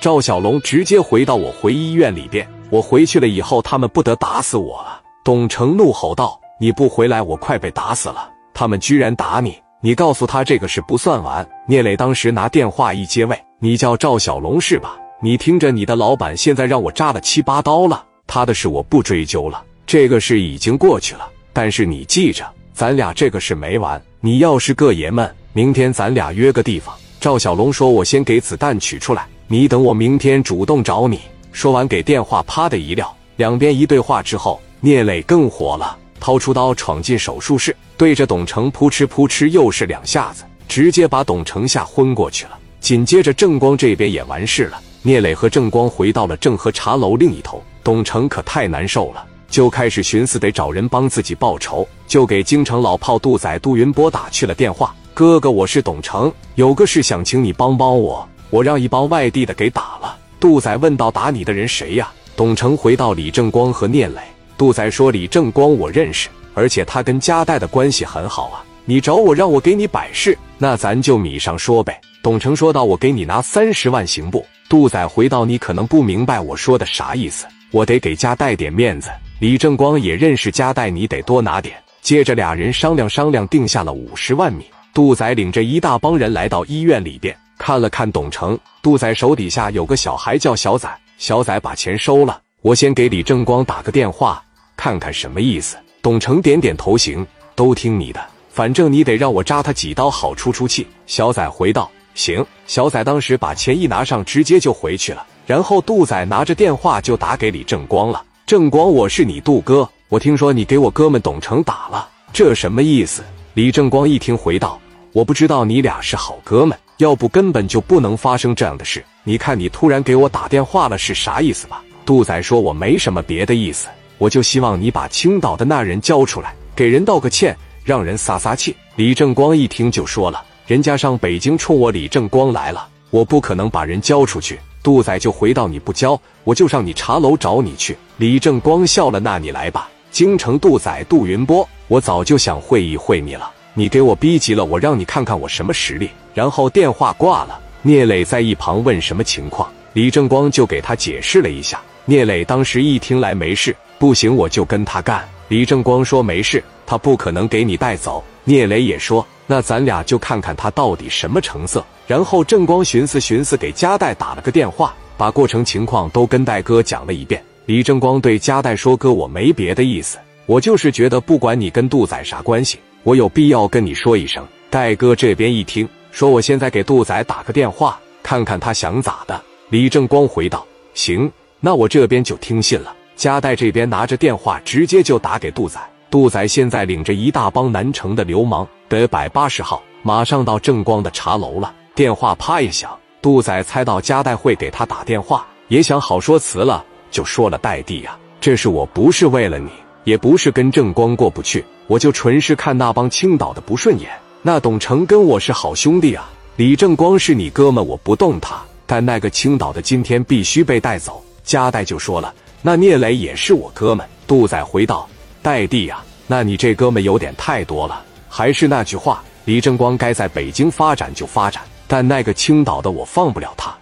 赵小龙直接回到我回医院里边。我回去了以后，他们不得打死我啊！董成怒吼道：“你不回来，我快被打死了！他们居然打你！你告诉他这个事不算完。”聂磊当时拿电话一接，喂，你叫赵小龙是吧？你听着，你的老板现在让我扎了七八刀了，他的事我不追究了，这个事已经过去了。但是你记着，咱俩这个事没完。你要是个爷们，明天咱俩约个地方。赵小龙说：“我先给子弹取出来，你等我明天主动找你。”说完，给电话啪的一撂。两边一对话之后，聂磊更火了，掏出刀闯进手术室，对着董成扑哧扑哧又是两下子，直接把董成吓昏过去了。紧接着，郑光这边也完事了。聂磊和郑光回到了正和茶楼另一头，董成可太难受了，就开始寻思得找人帮自己报仇，就给京城老炮杜仔杜云波打去了电话。哥哥，我是董成，有个事想请你帮帮我。我让一帮外地的给打了。杜仔问道：“打你的人谁呀？”董成回到：“李正光和聂磊。”杜仔说：“李正光我认识，而且他跟加代的关系很好啊。你找我让我给你摆事，那咱就米上说呗。”董成说道：“我给你拿三十万行不？”杜仔回道：“你可能不明白我说的啥意思，我得给加代点面子。李正光也认识加代，你得多拿点。”接着俩人商量商量，定下了五十万米。杜仔领着一大帮人来到医院里边，看了看董成。杜仔手底下有个小孩叫小仔，小仔把钱收了。我先给李正光打个电话，看看什么意思。董成点点头，行，都听你的。反正你得让我扎他几刀，好出出气。小仔回道：“行。”小仔当时把钱一拿上，直接就回去了。然后杜仔拿着电话就打给李正光了：“正光，我是你杜哥，我听说你给我哥们董成打了，这什么意思？”李正光一听，回道：“我不知道你俩是好哥们，要不根本就不能发生这样的事。你看你突然给我打电话了，是啥意思吧？”杜仔说：“我没什么别的意思，我就希望你把青岛的那人交出来，给人道个歉，让人撒撒气。”李正光一听就说了：“人家上北京冲我李正光来了，我不可能把人交出去。”杜仔就回到：“你不交，我就上你茶楼找你去。”李正光笑了：“那你来吧。”京城杜仔杜云波，我早就想会一会你了。你给我逼急了，我让你看看我什么实力。然后电话挂了。聂磊在一旁问什么情况，李正光就给他解释了一下。聂磊当时一听来没事，不行我就跟他干。李正光说没事，他不可能给你带走。聂磊也说那咱俩就看看他到底什么成色。然后正光寻思寻思，给加代打了个电话，把过程情况都跟戴哥讲了一遍。李正光对加代说：“哥，我没别的意思，我就是觉得，不管你跟杜仔啥关系，我有必要跟你说一声。”戴哥这边一听，说：“我现在给杜仔打个电话，看看他想咋的。”李正光回道：“行，那我这边就听信了。”加代这边拿着电话，直接就打给杜仔。杜仔现在领着一大帮南城的流氓，得百八十号，马上到正光的茶楼了。电话啪一响，杜仔猜到加代会给他打电话，也想好说辞了。就说了：“戴弟呀，这是我不是为了你，也不是跟正光过不去，我就纯是看那帮青岛的不顺眼。那董成跟我是好兄弟啊，李正光是你哥们，我不动他。但那个青岛的今天必须被带走。”加代就说了：“那聂磊也是我哥们。”杜仔回道：“代弟呀，那你这哥们有点太多了。还是那句话，李正光该在北京发展就发展，但那个青岛的我放不了他。”